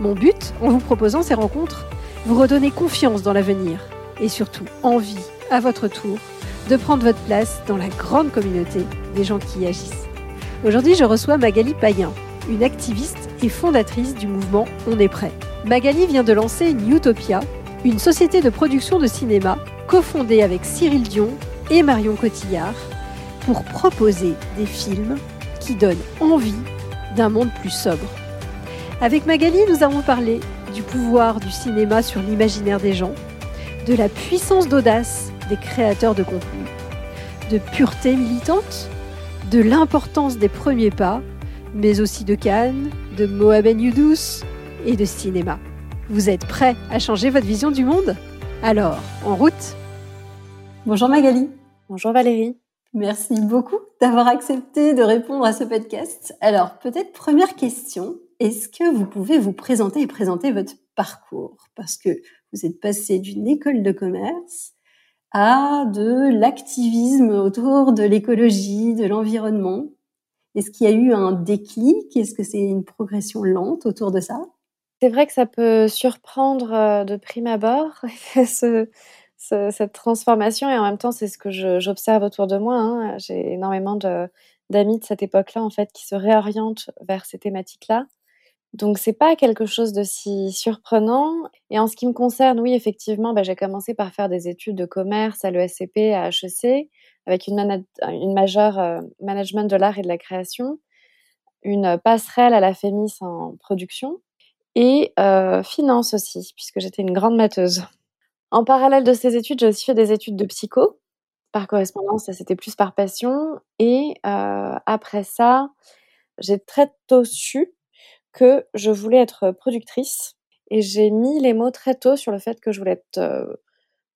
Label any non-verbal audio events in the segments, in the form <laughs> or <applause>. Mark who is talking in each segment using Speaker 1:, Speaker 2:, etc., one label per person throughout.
Speaker 1: Mon but, en vous proposant ces rencontres, vous redonner confiance dans l'avenir et surtout envie, à votre tour, de prendre votre place dans la grande communauté des gens qui y agissent. Aujourd'hui, je reçois Magali Payen, une activiste et fondatrice du mouvement On est prêt. Magali vient de lancer Newtopia, une société de production de cinéma cofondée avec Cyril Dion et Marion Cotillard pour proposer des films qui donnent envie d'un monde plus sobre. Avec Magali, nous avons parlé du pouvoir du cinéma sur l'imaginaire des gens, de la puissance d'audace des créateurs de contenu, de pureté militante, de l'importance des premiers pas, mais aussi de Cannes, de Mohamed Youdous et de cinéma. Vous êtes prêts à changer votre vision du monde? Alors, en route Bonjour Magali.
Speaker 2: Bonjour Valérie.
Speaker 1: Merci beaucoup d'avoir accepté de répondre à ce podcast. Alors, peut-être première question, est-ce que vous pouvez vous présenter et présenter votre parcours? Parce que vous êtes passé d'une école de commerce à de l'activisme autour de l'écologie, de l'environnement. Est-ce qu'il y a eu un déclic? Est-ce que c'est une progression lente autour de ça?
Speaker 2: C'est vrai que ça peut surprendre euh, de prime abord, <laughs> cette transformation, et en même temps, c'est ce que j'observe autour de moi. Hein. J'ai énormément d'amis de cette époque-là, en fait, qui se réorientent vers ces thématiques-là. Donc c'est pas quelque chose de si surprenant. Et en ce qui me concerne, oui, effectivement, bah, j'ai commencé par faire des études de commerce à l'ESCP, à HEC, avec une, majeure euh, management de l'art et de la création, une passerelle à la FEMIS en production et euh, finance aussi, puisque j'étais une grande matheuse. En parallèle de ces études, j'ai aussi fait des études de psycho par correspondance, ça c'était plus par passion. Et euh, après ça, j'ai très tôt su que je voulais être productrice et j'ai mis les mots très tôt sur le fait que je voulais être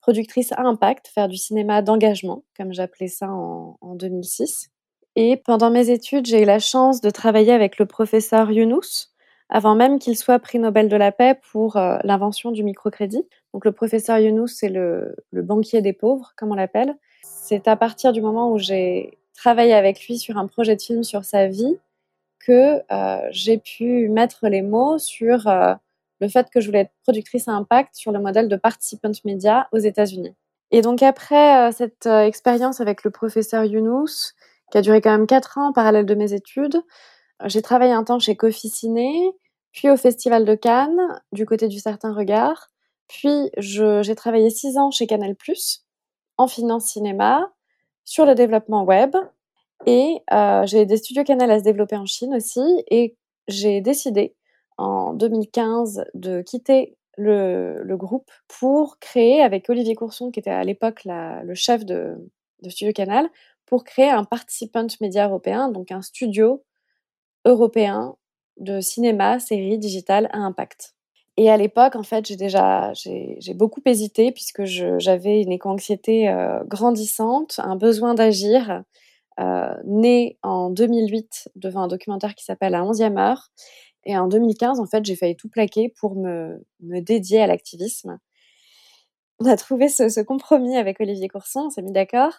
Speaker 2: productrice à impact, faire du cinéma d'engagement, comme j'appelais ça en, 2006. Et pendant mes études, j'ai eu la chance de travailler avec le professeur Younous, avant même qu'il soit prix Nobel de la paix pour l'invention du microcrédit. Donc le professeur Younous, c'est le, le banquier des pauvres, comme on l'appelle. C'est à partir du moment où j'ai travaillé avec lui sur un projet de film sur sa vie que euh, j'ai pu mettre les mots sur euh, le fait que je voulais être productrice à impact sur le modèle de participant média aux États-Unis. Et donc après euh, cette expérience avec le professeur Younous, qui a duré quand même quatre ans en parallèle de mes études, j'ai travaillé un temps chez Coffee Ciné, puis au Festival de Cannes, du côté du certain regard. Puis j'ai travaillé six ans chez Canal+, en finance cinéma, sur le développement web, et j'ai des studios Canal à se développer en Chine aussi. Et j'ai décidé en 2015 de quitter le, groupe pour créer, avec Olivier Courson, qui était à l'époque le chef de, Studio Canal, pour créer un participant média européen, donc un studio européen de cinéma, série, digitale à impact. Et à l'époque, en fait, j'ai déjà j'ai beaucoup hésité puisque j'avais une éco-anxiété grandissante, un besoin d'agir euh, né en 2008 devant un documentaire qui s'appelle La 11e heure. Et en 2015, en fait, j'ai failli tout plaquer pour me, me dédier à l'activisme. On a trouvé ce, ce, compromis avec Olivier Courson, on s'est mis d'accord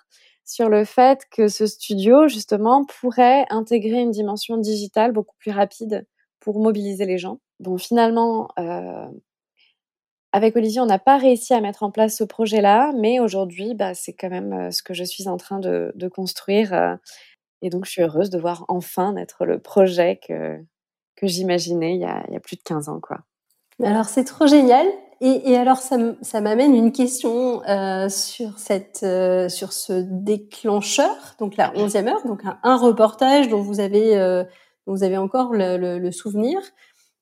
Speaker 2: sur le fait que ce studio, justement, pourrait intégrer une dimension digitale beaucoup plus rapide pour mobiliser les gens. Bon, finalement, euh, avec Olivier, on n'a pas réussi à mettre en place ce projet-là, mais aujourd'hui, bah, c'est quand même euh, ce que je suis en train de, construire. Euh, et donc, je suis heureuse de voir enfin naître le projet que, j'imaginais il, y a plus de 15 ans. Quoi.
Speaker 1: Alors, c'est trop génial. Et, alors, ça, m'amène une question euh, sur, cette, sur ce déclencheur, donc la 11e heure, donc un, reportage dont vous avez, vous avez encore le souvenir.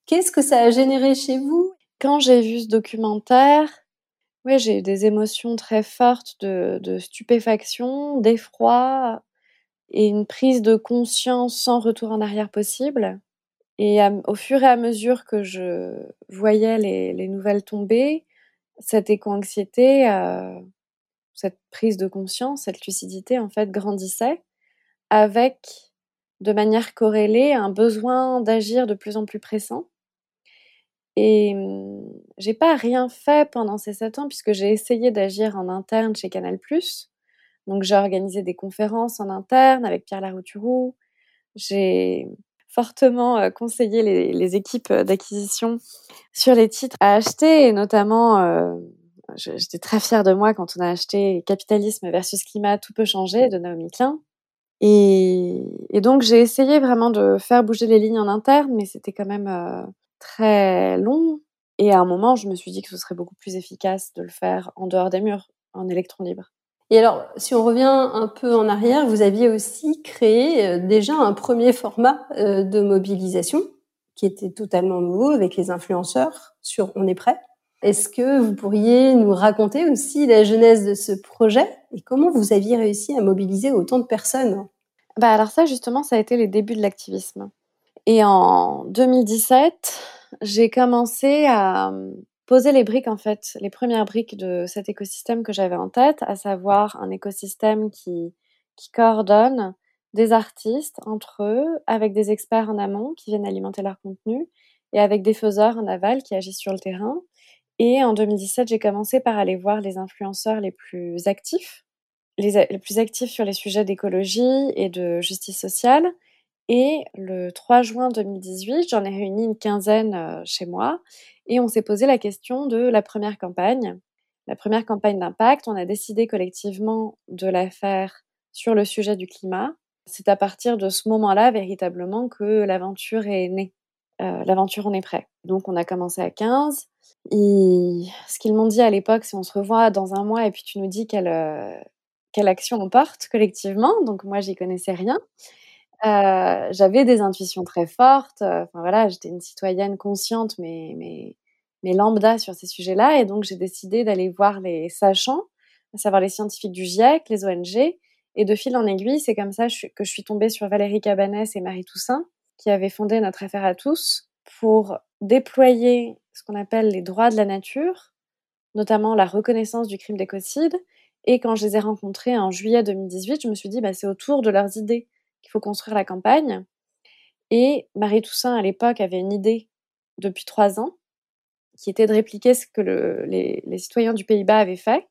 Speaker 1: Qu'est-ce que ça a généré chez vous
Speaker 2: quand j'ai vu ce documentaire, ouais, j'ai eu des émotions très fortes de, stupéfaction, d'effroi et une prise de conscience sans retour en arrière possible. Et au fur et à mesure que je voyais les, nouvelles tomber, cette éco-anxiété, euh, cette prise de conscience, cette lucidité, en fait, grandissait avec, de manière corrélée, un besoin d'agir de plus en plus pressant. Et mmh, j'ai pas rien fait pendant ces sept ans puisque j'ai essayé d'agir en interne chez Canal+. Donc j'ai organisé des conférences en interne avec Pierre Larouturou. J'ai fortement conseillé les, équipes d'acquisition sur les titres à acheter et notamment j'étais très fière de moi quand on a acheté Capitalisme versus Climat, tout peut changer de Naomi Klein. Et, donc j'ai essayé vraiment de faire bouger les lignes en interne, mais c'était quand même très long. Et à un moment, je me suis dit que ce serait beaucoup plus efficace de le faire en dehors des murs, en électron libre.
Speaker 1: Et alors, si on revient un peu en arrière, vous aviez aussi créé euh, déjà un premier format euh, de mobilisation qui était totalement nouveau avec les influenceurs sur On est prêt. Est-ce que vous pourriez nous raconter aussi la genèse de ce projet et comment vous aviez réussi à mobiliser autant de personnes?
Speaker 2: Bah alors ça justement, ça a été les débuts de l'activisme. Et en 2017, j'ai commencé à poser les briques, en fait, les premières briques de cet écosystème que j'avais en tête, à savoir un écosystème qui, qui coordonne des artistes entre eux, avec des experts en amont qui viennent alimenter leur contenu, et avec des faiseurs en aval qui agissent sur le terrain. Et en 2017, j'ai commencé par aller voir les influenceurs les plus actifs, les, les plus actifs sur les sujets d'écologie et de justice sociale. Et le 3 juin 2018, j'en ai réuni une quinzaine euh, chez moi et on s'est posé la question de la première campagne. La première campagne d'impact, on a décidé collectivement de la faire sur le sujet du climat. C'est à partir de ce moment-là, véritablement, que l'aventure est née. Euh, l'aventure, on est prêt. Donc, on a commencé à 15. Et ce qu'ils m'ont dit à l'époque, c'est on se revoit dans un mois et puis tu nous dis quelle, euh, quelle action on porte collectivement. Donc, moi, j'y connaissais rien. Euh, j'avais des intuitions très fortes. Euh, enfin voilà, j'étais une citoyenne consciente, mais, mais, lambda sur ces sujets-là. Et donc, j'ai décidé d'aller voir les sachants, à savoir les scientifiques du GIEC, les ONG. Et de fil en aiguille, c'est comme ça que je suis tombée sur Valérie Cabanès et Marie Toussaint, qui avaient fondé Notre Affaire à tous pour déployer ce qu'on appelle les droits de la nature, notamment la reconnaissance du crime d'écocide. Et quand je les ai rencontrés en juillet 2018, je me suis dit, bah, c'est autour de leurs idées qu'il faut construire la campagne. Et Marie Toussaint, à l'époque, avait une idée depuis trois ans, qui était de répliquer ce que les, citoyens du Pays-Bas avaient fait,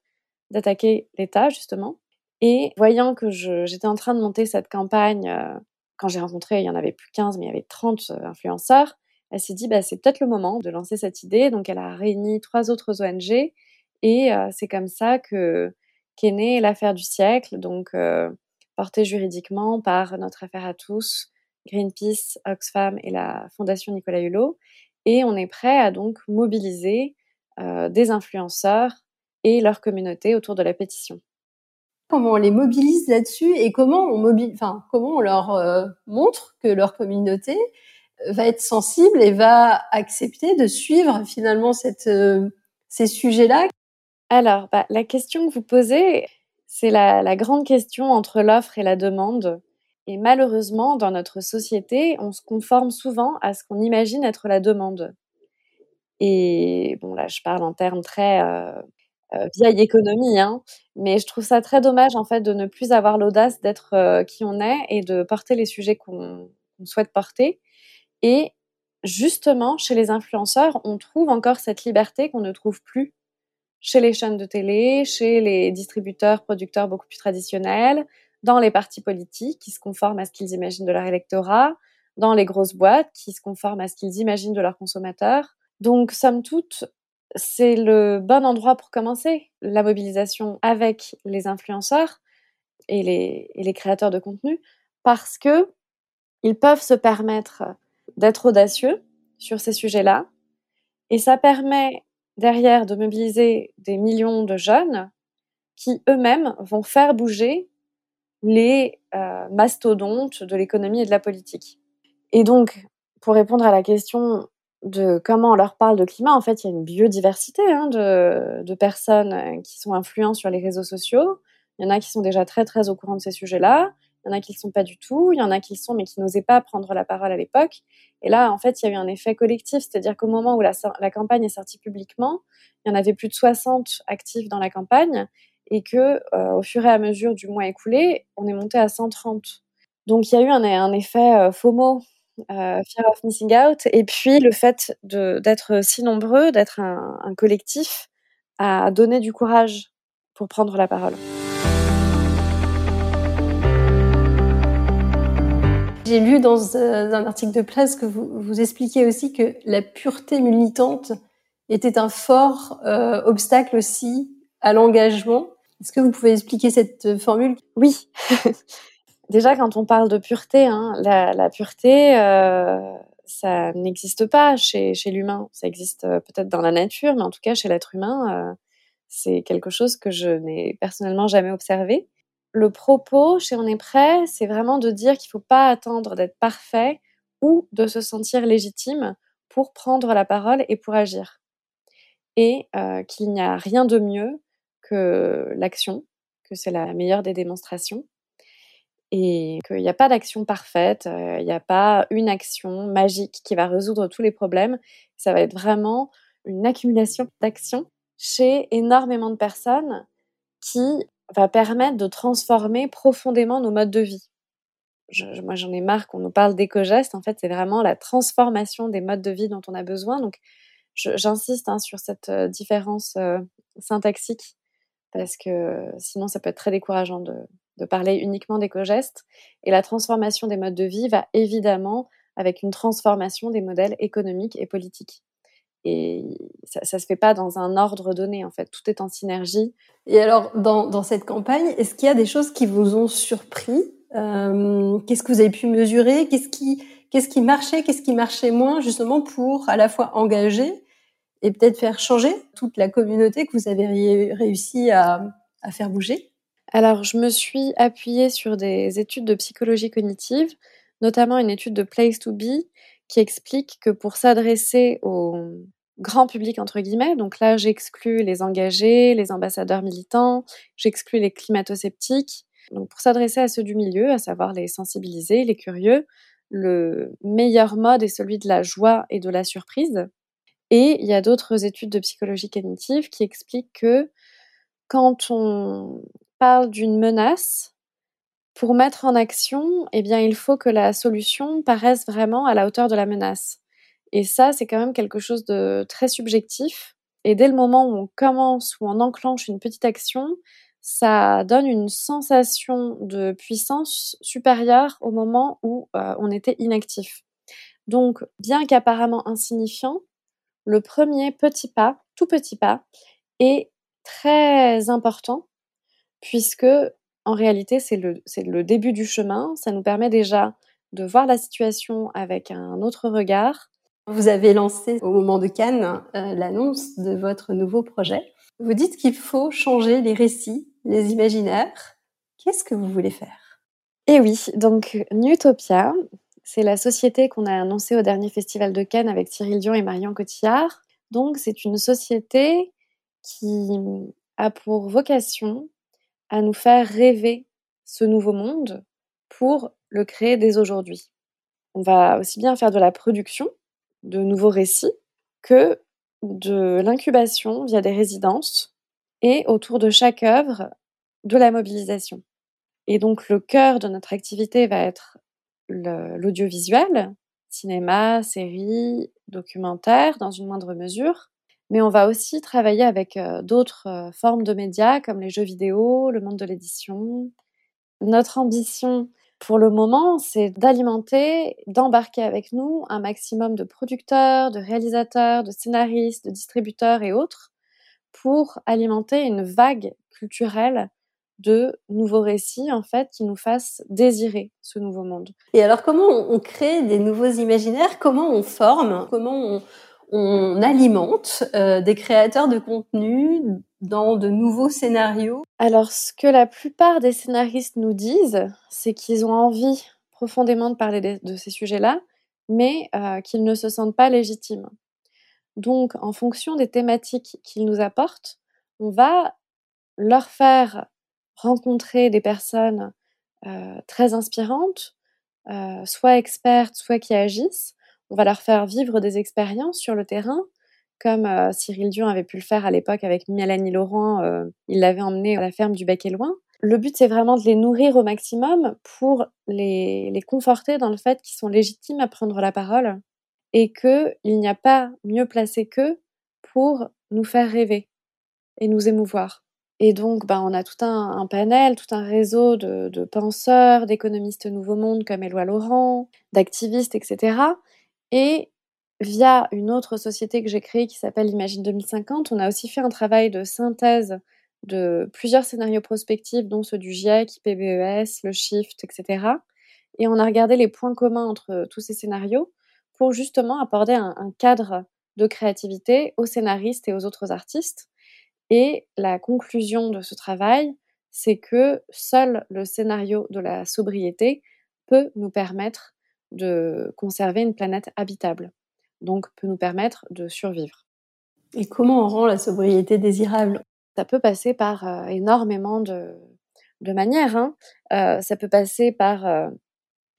Speaker 2: d'attaquer l'État, justement. Et voyant que j'étais en train de monter cette campagne, euh, quand j'ai rencontré, il y en avait plus 15, mais il y avait 30 euh, influenceurs, elle s'est dit, bah, c'est peut-être le moment de lancer cette idée. Donc, elle a réuni trois autres ONG. Et euh, c'est comme ça que qu'est née l'affaire du siècle. Donc, porté juridiquement par notre affaire à tous, Greenpeace, Oxfam et la Fondation Nicolas Hulot. Et on est prêt à donc mobiliser euh, des influenceurs et leur communauté autour de la pétition.
Speaker 1: Comment on les mobilise là-dessus et comment on, mobile, enfin, comment on leur euh, montre que leur communauté euh, va être sensible et va accepter de suivre finalement cette, ces sujets-là?
Speaker 2: Alors, bah, la question que vous posez, c'est la, grande question entre l'offre et la demande. Et malheureusement, dans notre société, on se conforme souvent à ce qu'on imagine être la demande. Et bon, là, je parle en termes très euh, euh, vieille économie, hein, mais je trouve ça très dommage en fait de ne plus avoir l'audace d'être euh, qui on est et de porter les sujets qu'on souhaite porter. Et justement, chez les influenceurs, on trouve encore cette liberté qu'on ne trouve plus chez les chaînes de télé, chez les distributeurs, producteurs beaucoup plus traditionnels, dans les partis politiques qui se conforment à ce qu'ils imaginent de leur électorat, dans les grosses boîtes qui se conforment à ce qu'ils imaginent de leurs consommateurs. Donc, somme toute, c'est le bon endroit pour commencer la mobilisation avec les influenceurs et les, et les créateurs de contenu parce que ils peuvent se permettre d'être audacieux sur ces sujets-là et ça permet derrière de mobiliser des millions de jeunes qui eux-mêmes vont faire bouger les euh, mastodontes de l'économie et de la politique. Et donc, pour répondre à la question de comment on leur parle de climat, en fait, il y a une biodiversité hein, de, de, personnes qui sont influentes sur les réseaux sociaux. Il y en a qui sont déjà très très au courant de ces sujets-là. Il y en a qui le sont pas du tout, il y en a qui le sont mais qui n'osaient pas prendre la parole à l'époque. Et là, en fait, il y a eu un effet collectif, c'est-à-dire qu'au moment où la, campagne est sortie publiquement, il y en avait plus de 60 actifs dans la campagne et que euh, au fur et à mesure du mois écoulé, on est monté à 130. Donc il y a eu un, un effet euh, FOMO, euh, Fear of Missing Out, et puis le fait d'être si nombreux, d'être un, un collectif, a donné du courage pour prendre la parole.
Speaker 1: J'ai lu dans un article de presse que vous, vous expliquiez aussi que la pureté militante était un fort euh, obstacle aussi à l'engagement. Est-ce que vous pouvez expliquer cette formule?
Speaker 2: Oui. <laughs> Déjà, quand on parle de pureté, hein, la, pureté, euh, ça n'existe pas chez, l'humain. Ça existe euh, peut-être dans la nature, mais en tout cas, chez l'être humain, euh, c'est quelque chose que je n'ai personnellement jamais observé. Le propos chez On est prêt, c'est vraiment de dire qu'il ne faut pas attendre d'être parfait ou de se sentir légitime pour prendre la parole et pour agir. Et euh, qu'il n'y a rien de mieux que l'action, que c'est la meilleure des démonstrations, et qu'il n'y a pas d'action parfaite, euh, il n'y a pas une action magique qui va résoudre tous les problèmes. Ça va être vraiment une accumulation d'actions chez énormément de personnes qui va permettre de transformer profondément nos modes de vie. Moi, j'en ai marre qu'on nous parle d'éco-gestes. En fait, c'est vraiment la transformation des modes de vie dont on a besoin. Donc, j'insiste hein, sur cette euh, différence euh, syntaxique parce que sinon, ça peut être très décourageant de, de parler uniquement d'éco-gestes. Et la transformation des modes de vie va évidemment avec une transformation des modèles économiques et politiques. Et ça ne se fait pas dans un ordre donné, en fait. Tout est en synergie.
Speaker 1: Et alors, dans, cette campagne, est-ce qu'il y a des choses qui vous ont surpris euh, Qu'est-ce que vous avez pu mesurer Qu'est-ce qui, qu'est-ce qui marchait Qu'est-ce qui marchait moins, justement, pour à la fois engager et peut-être faire changer toute la communauté que vous avez réussi à, à faire bouger?
Speaker 2: Alors, je me suis appuyée sur des études de psychologie cognitive, notamment une étude de Place to Be, qui explique que pour s'adresser au grand public, entre guillemets, donc là j'exclus les engagés, les ambassadeurs militants, j'exclus les climato-sceptiques, donc pour s'adresser à ceux du milieu, à savoir les sensibilisés, les curieux, le meilleur mode est celui de la joie et de la surprise. Et il y a d'autres études de psychologie cognitive qui expliquent que quand on parle d'une menace, pour mettre en action, eh bien, il faut que la solution paraisse vraiment à la hauteur de la menace. Et ça, c'est quand même quelque chose de très subjectif. Et dès le moment où on commence, où on enclenche une petite action, ça donne une sensation de puissance supérieure au moment où euh, on était inactif. Donc, bien qu'apparemment insignifiant, le premier petit pas, tout petit pas, est très important puisque en réalité, c'est le, le début du chemin. Ça nous permet déjà de voir la situation avec un autre regard.
Speaker 1: Vous avez lancé au moment de Cannes euh, l'annonce de votre nouveau projet. Vous dites qu'il faut changer les récits, les imaginaires. Qu'est-ce que vous voulez faire?
Speaker 2: Eh oui, donc Newtopia, c'est la société qu'on a annoncée au dernier festival de Cannes avec Cyril Dion et Marion Cotillard. Donc c'est une société qui a pour vocation à nous faire rêver ce nouveau monde pour le créer dès aujourd'hui. On va aussi bien faire de la production de nouveaux récits que de l'incubation via des résidences et autour de chaque œuvre de la mobilisation. Et donc le cœur de notre activité va être l'audiovisuel, cinéma, séries, documentaire dans une moindre mesure, mais on va aussi travailler avec d'autres formes de médias comme les jeux vidéo, le monde de l'édition. Notre ambition pour le moment, c'est d'alimenter, d'embarquer avec nous un maximum de producteurs, de réalisateurs, de scénaristes, de distributeurs et autres pour alimenter une vague culturelle de nouveaux récits en fait qui nous fassent désirer ce nouveau monde.
Speaker 1: Et alors comment on crée des nouveaux imaginaires? Comment on forme? Comment on, on alimente euh, des créateurs de contenu dans de nouveaux scénarios
Speaker 2: Alors, ce que la plupart des scénaristes nous disent, c'est qu'ils ont envie profondément de parler de, ces sujets-là, mais euh, qu'ils ne se sentent pas légitimes. Donc, en fonction des thématiques qu'ils nous apportent, on va leur faire rencontrer des personnes très inspirantes, soit expertes, soit qui agissent. On va leur faire vivre des expériences sur le terrain, comme Cyril Dion avait pu le faire à l'époque avec Mélanie Laurent. il l'avait emmené à la ferme du Bec et Loin. Le but, c'est vraiment de les nourrir au maximum pour les, les conforter dans le fait qu'ils sont légitimes à prendre la parole et qu'il n'y a pas mieux placé qu'eux pour nous faire rêver et nous émouvoir. Et donc, ben, on a tout un, panel, tout un réseau de, penseurs, d'économistes Nouveau Monde comme Éloi Laurent, d'activistes, etc. Et via une autre société que j'ai créée qui s'appelle Imagine 2050, on a aussi fait un travail de synthèse de plusieurs scénarios prospectifs, dont ceux du GIEC, IPBES, le Shift, etc. Et on a regardé les points communs entre tous ces scénarios pour justement apporter un cadre de créativité aux scénaristes et aux autres artistes et la conclusion de ce travail, c'est que seul le scénario de la sobriété peut nous permettre de conserver une planète habitable, donc peut nous permettre de survivre.
Speaker 1: Et comment on rend la sobriété désirable?
Speaker 2: Ça peut passer par euh, énormément de, manières. Hein. Euh, ça peut passer par euh,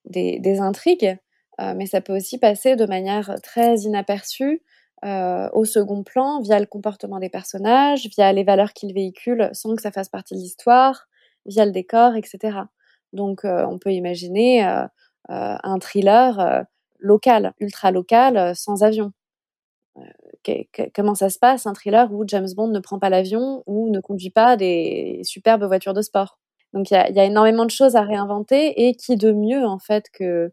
Speaker 2: des, des, intrigues, mais ça peut aussi passer de manière très inaperçue au second plan via le comportement des personnages, via les valeurs qu'ils véhiculent sans que ça fasse partie de l'histoire, via le décor, etc. Donc on peut imaginer un thriller local, ultra local, sans avion. comment ça se passe, un thriller où James Bond ne prend pas l'avion ou ne conduit pas des superbes voitures de sport? Donc il y, a, énormément de choses à réinventer et qui de mieux en fait que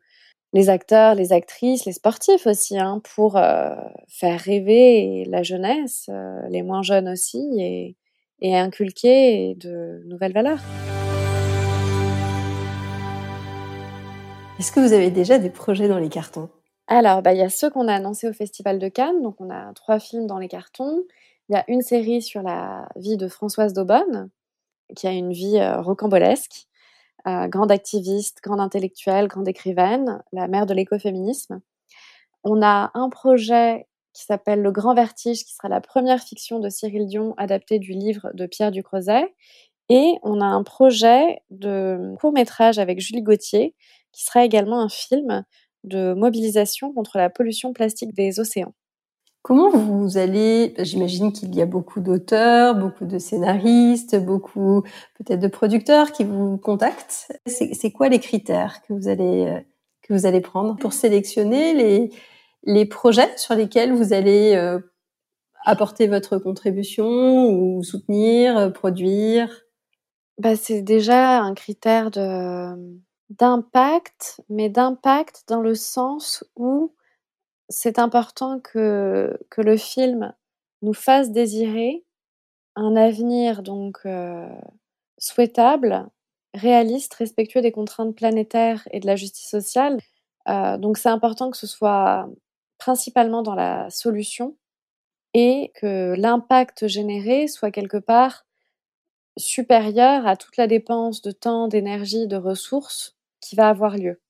Speaker 2: les acteurs, les actrices, les sportifs aussi, hein, pour euh, faire rêver la jeunesse, euh, les moins jeunes aussi, et, inculquer de nouvelles valeurs.
Speaker 1: Est-ce que vous avez déjà des projets dans les cartons?
Speaker 2: Alors, bah, il y a ceux qu'on a annoncés au Festival de Cannes, donc on a trois films dans les cartons. Il y a une série sur la vie de Françoise Daubonne, qui a une vie euh, rocambolesque. Euh, grande activiste, grande intellectuelle, grande écrivaine, la mère de l'écoféminisme. On a un projet qui s'appelle Le Grand Vertige, qui sera la première fiction de Cyril Dion adaptée du livre de Pierre Ducrozet. Et on a un projet de court métrage avec Julie Gauthier, qui sera également un film de mobilisation contre la pollution plastique des océans.
Speaker 1: Comment vous allez, j'imagine qu'il y a beaucoup d'auteurs, beaucoup de scénaristes, beaucoup peut-être de producteurs qui vous contactent. C'est quoi les critères que vous allez, euh, que vous allez prendre pour sélectionner les, les projets sur lesquels vous allez euh, apporter votre contribution ou soutenir, euh, produire?
Speaker 2: Bah, C'est déjà un critère de d'impact, mais d'impact dans le sens où c'est important que, que le film nous fasse désirer un avenir donc euh, souhaitable, réaliste, respectueux des contraintes planétaires et de la justice sociale. Euh, donc c'est important que ce soit principalement dans la solution et que l'impact généré soit quelque part supérieur à toute la dépense de temps, d'énergie, de ressources qui va avoir lieu.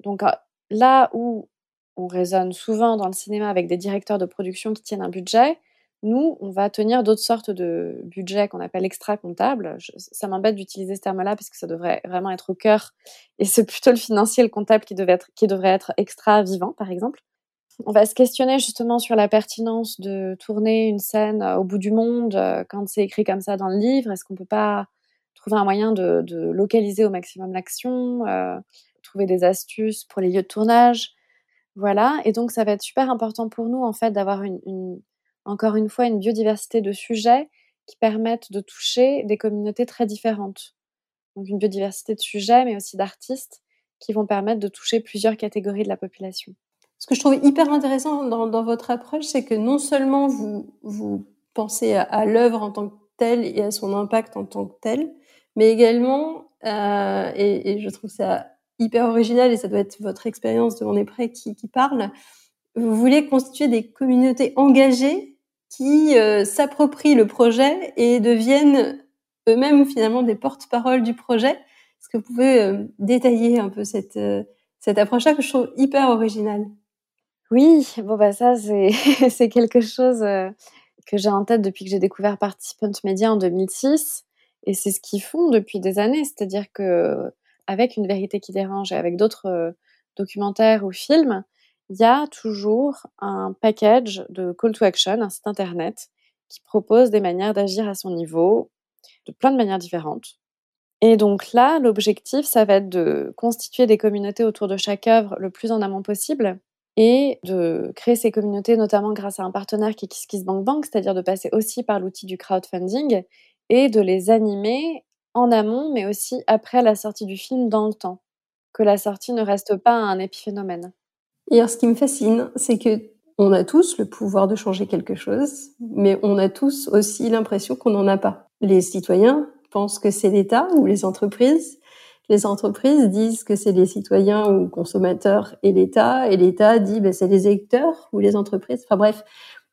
Speaker 2: Donc euh, là où on raisonne souvent dans le cinéma avec des directeurs de production qui tiennent un budget. Nous, on va tenir d'autres sortes de budgets qu'on appelle extra-comptables. Ça m'embête d'utiliser ce terme-là parce que ça devrait vraiment être au cœur. Et c'est plutôt le financier le comptable qui, devrait être extra-vivant, par exemple. On va se questionner justement sur la pertinence de tourner une scène au bout du monde euh, quand c'est écrit comme ça dans le livre. Est-ce qu'on peut pas trouver un moyen de, localiser au maximum l'action, euh, trouver des astuces pour les lieux de tournage voilà, et donc ça va être super important pour nous en fait d'avoir encore une fois une biodiversité de sujets qui permettent de toucher des communautés très différentes. Donc une biodiversité de sujets, mais aussi d'artistes qui vont permettre de toucher plusieurs catégories de la population.
Speaker 1: Ce que je trouve hyper intéressant dans, votre approche, c'est que non seulement vous, pensez à, l'œuvre en tant que telle et à son impact en tant que tel, mais également, euh, et, je trouve ça hyper original et ça doit être votre expérience de On est prêt qui, parle. Vous voulez constituer des communautés engagées qui euh, s'approprient le projet et deviennent eux-mêmes finalement des porte-parole du projet. Est-ce que vous pouvez euh, détailler un peu cette, cette approche-là que je trouve hyper originale?
Speaker 2: Oui, bon bah ça c'est, <laughs> c'est quelque chose que j'ai en tête depuis que j'ai découvert Participant Media en 2006 et c'est ce qu'ils font depuis des années, c'est-à-dire que avec Une vérité qui dérange et avec d'autres documentaires ou films, il y a toujours un package de call to action, un site internet qui propose des manières d'agir à son niveau, de plein de manières différentes. Et donc là, l'objectif, ça va être de constituer des communautés autour de chaque œuvre le plus en amont possible et de créer ces communautés notamment grâce à un partenaire qui est KissKissBankBank, c'est-à-dire de passer aussi par l'outil du crowdfunding et de les animer en amont, mais aussi après la sortie du film dans le temps. Que la sortie ne reste pas un épiphénomène.
Speaker 1: Et alors, ce qui me fascine, c'est que on a tous le pouvoir de changer quelque chose, mais on a tous aussi l'impression qu'on n'en a pas. Les citoyens pensent que c'est l'État ou les entreprises. Les entreprises disent que c'est les citoyens ou consommateurs et l'État, et l'État dit ben, c'est les électeurs ou les entreprises. Enfin bref,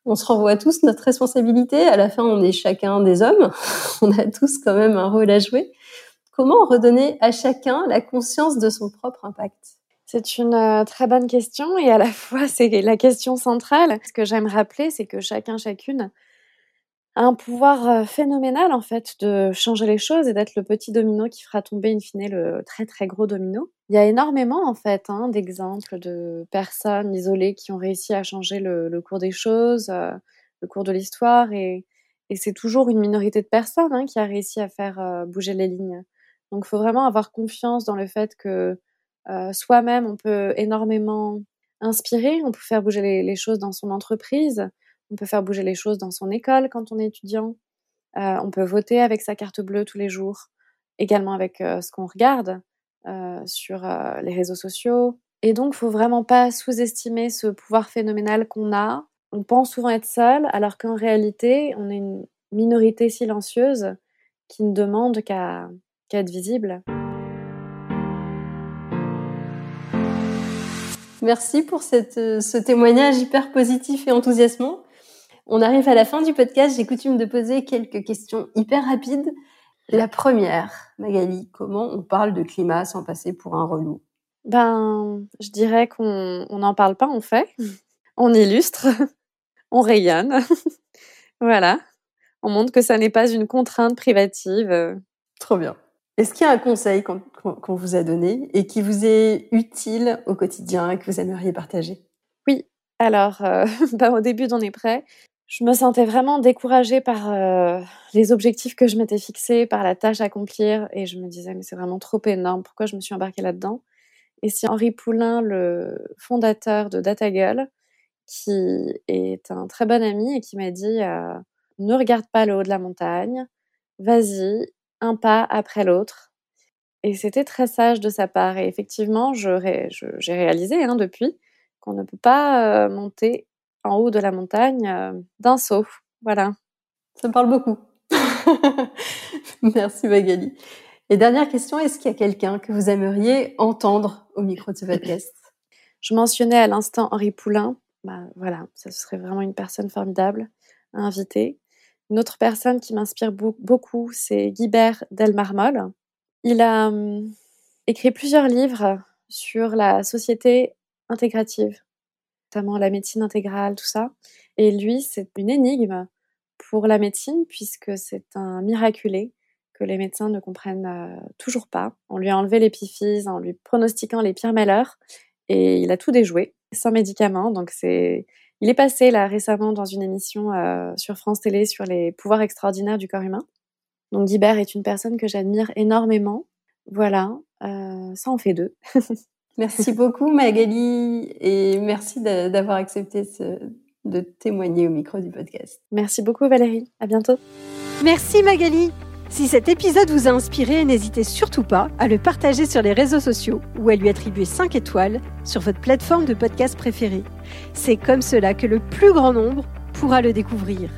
Speaker 1: on se renvoie tous notre responsabilité. À la fin, on est chacun des hommes. <laughs> on a tous quand même un rôle à jouer. Comment redonner à chacun la conscience de son propre impact?
Speaker 2: C'est une euh, très bonne question et à la fois <laughs> c'est la question centrale. Ce que j'aime rappeler, c'est que chacun, chacune un pouvoir euh, phénoménal en fait de changer les choses et d'être le petit domino qui fera tomber in fine le très très gros domino. Il y a énormément en fait hein, d'exemples de personnes isolées qui ont réussi à changer le, cours des choses, euh, le cours de l'histoire et, c'est toujours une minorité de personnes hein, qui a réussi à faire bouger les lignes. Donc il faut vraiment avoir confiance dans le fait que euh, soi-même, on peut énormément inspirer, on peut faire bouger les, choses dans son entreprise, on peut faire bouger les choses dans son école quand on est étudiant, euh, on peut voter avec sa carte bleue tous les jours, également avec euh, ce qu'on regarde sur les réseaux sociaux. Et donc, il faut vraiment pas sous-estimer ce pouvoir phénoménal qu'on a. On pense souvent être seul, alors qu'en réalité, on est une minorité silencieuse qui ne demande qu'à être visible.
Speaker 1: Merci pour euh, ce témoignage hyper positif et enthousiasmant. On arrive à la fin du podcast. J'ai coutume de poser quelques questions hyper rapides. La première, Magali, comment on parle de climat sans passer pour un relou?
Speaker 2: Ben, je dirais qu'on n'en parle pas, on fait. On illustre, on rayonne. voilà. On montre que ça n'est pas une contrainte privative.
Speaker 1: Trop bien. Est-ce qu'il y a un conseil qu'on vous a donné et qui vous est utile au quotidien et que vous aimeriez partager?
Speaker 2: Oui. Alors, euh, <laughs> bah, au début d'On est prêt, je me sentais vraiment découragée par euh, les objectifs que je m'étais fixés, par la tâche à accomplir, et je me disais, mais c'est vraiment trop énorme, pourquoi je me suis embarquée là-dedans? Et c'est Henri Poulain, le fondateur de DataGull, qui est un très bon ami et qui m'a dit, euh, ne regarde pas le haut de la montagne, vas-y, un pas après l'autre. Et c'était très sage de sa part. Et effectivement, j'ai réalisé hein, depuis qu'on ne peut pas euh, monter en haut de la montagne euh, d'un saut. Voilà.
Speaker 1: Ça me parle beaucoup. <laughs> Merci Magali. Et dernière question, est-ce qu'il y a quelqu'un que vous aimeriez entendre au micro de ce podcast?
Speaker 2: Je mentionnais à l'instant Henri Poulain. Bah, voilà, ça serait vraiment une personne formidable à inviter. Une autre personne qui m'inspire beaucoup, c'est Guibert Delmarmol. Il a hum, écrit plusieurs livres sur la société intégrative, notamment la médecine intégrale, tout ça. Et lui, c'est une énigme pour la médecine puisque c'est un miraculé que les médecins ne comprennent euh, toujours pas. On lui a enlevé l'épiphyse en lui pronostiquant les pires malheurs et il a tout déjoué sans médicaments. Donc c'est il est passé là récemment dans une émission euh, sur France Télé sur les pouvoirs extraordinaires du corps humain. Donc Guibert est une personne que j'admire énormément. Voilà, euh, ça en fait deux. <laughs>
Speaker 1: merci <laughs> beaucoup Magali et merci d'avoir accepté de témoigner au micro du podcast.
Speaker 2: Merci beaucoup Valérie, à bientôt.
Speaker 1: Merci Magali. Si cet épisode vous a inspiré, n'hésitez surtout pas à le partager sur les réseaux sociaux ou à lui attribuer 5 étoiles sur votre plateforme de podcast préférée. C'est comme cela que le plus grand nombre pourra le découvrir.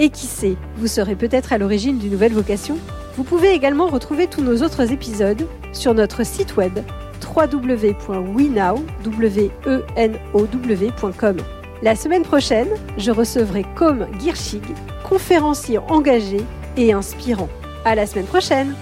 Speaker 1: Et qui sait, vous serez peut-être à l'origine d'une nouvelle vocation Vous pouvez également retrouver tous nos autres épisodes sur notre site web www.wenow.com. La semaine prochaine, je recevrai Com Girchig, conférencier engagé et inspirant. À la semaine prochaine!